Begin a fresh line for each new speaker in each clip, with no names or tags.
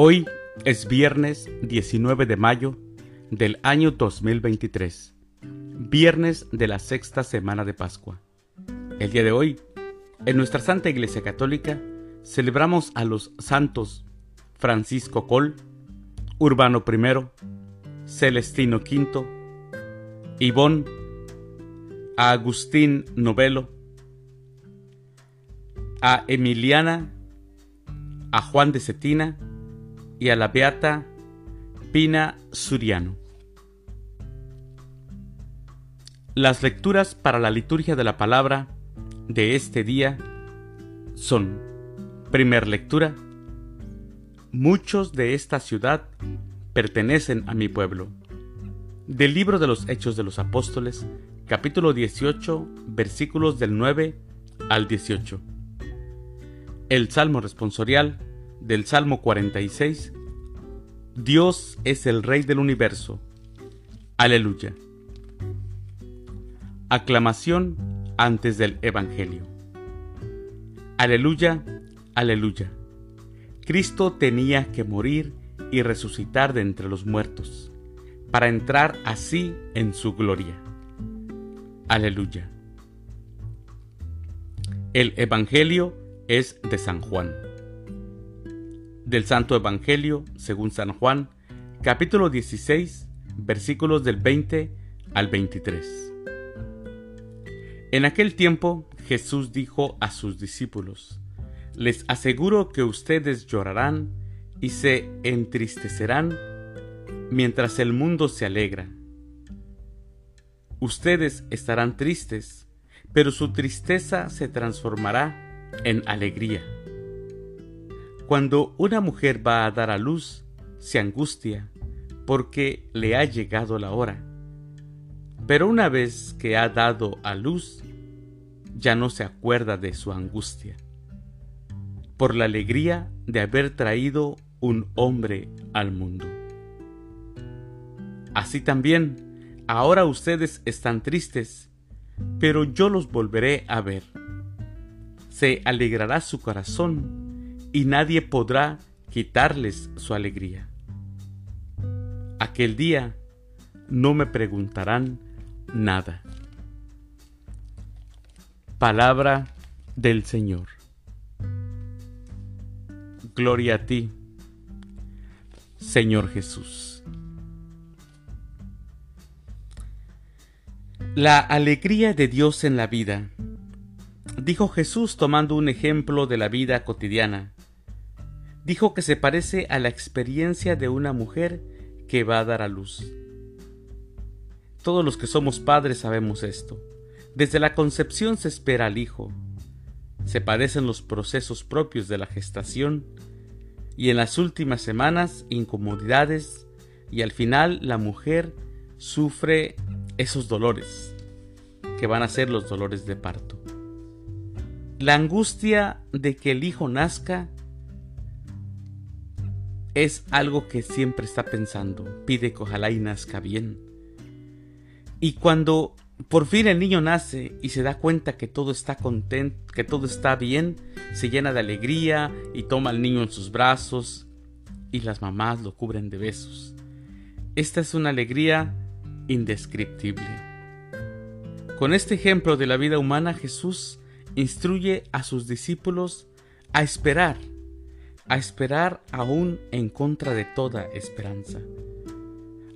Hoy es viernes 19 de mayo del año 2023, viernes de la sexta semana de Pascua. El día de hoy, en nuestra Santa Iglesia Católica, celebramos a los santos Francisco Col, Urbano I, Celestino V, Ivón, a Agustín Novelo, a Emiliana, a Juan de Cetina, y a la Beata Pina Suriano. Las lecturas para la liturgia de la palabra de este día son, primer lectura, muchos de esta ciudad pertenecen a mi pueblo. Del libro de los Hechos de los Apóstoles, capítulo 18, versículos del 9 al 18. El Salmo responsorial del Salmo 46, Dios es el Rey del universo. Aleluya. Aclamación antes del Evangelio. Aleluya, aleluya. Cristo tenía que morir y resucitar de entre los muertos, para entrar así en su gloria. Aleluya. El Evangelio es de San Juan del Santo Evangelio según San Juan, capítulo 16, versículos del 20 al 23. En aquel tiempo Jesús dijo a sus discípulos, Les aseguro que ustedes llorarán y se entristecerán mientras el mundo se alegra. Ustedes estarán tristes, pero su tristeza se transformará en alegría. Cuando una mujer va a dar a luz, se angustia porque le ha llegado la hora. Pero una vez que ha dado a luz, ya no se acuerda de su angustia, por la alegría de haber traído un hombre al mundo. Así también, ahora ustedes están tristes, pero yo los volveré a ver. Se alegrará su corazón y nadie podrá quitarles su alegría. Aquel día no me preguntarán nada. Palabra del Señor. Gloria a ti, Señor Jesús. La alegría de Dios en la vida, dijo Jesús tomando un ejemplo de la vida cotidiana dijo que se parece a la experiencia de una mujer que va a dar a luz. Todos los que somos padres sabemos esto. Desde la concepción se espera al hijo. Se padecen los procesos propios de la gestación y en las últimas semanas incomodidades y al final la mujer sufre esos dolores que van a ser los dolores de parto. La angustia de que el hijo nazca es algo que siempre está pensando, pide que ojalá y nazca bien. Y cuando por fin el niño nace y se da cuenta que todo está contento, que todo está bien, se llena de alegría y toma al niño en sus brazos y las mamás lo cubren de besos. Esta es una alegría indescriptible. Con este ejemplo de la vida humana Jesús instruye a sus discípulos a esperar a esperar aún en contra de toda esperanza.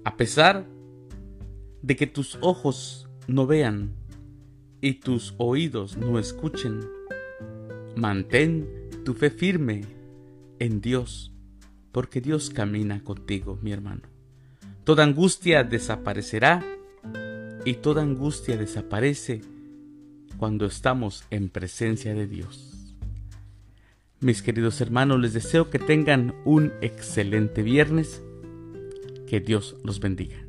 A pesar de que tus ojos no vean y tus oídos no escuchen, mantén tu fe firme en Dios, porque Dios camina contigo, mi hermano. Toda angustia desaparecerá y toda angustia desaparece cuando estamos en presencia de Dios. Mis queridos hermanos, les deseo que tengan un excelente viernes. Que Dios los bendiga.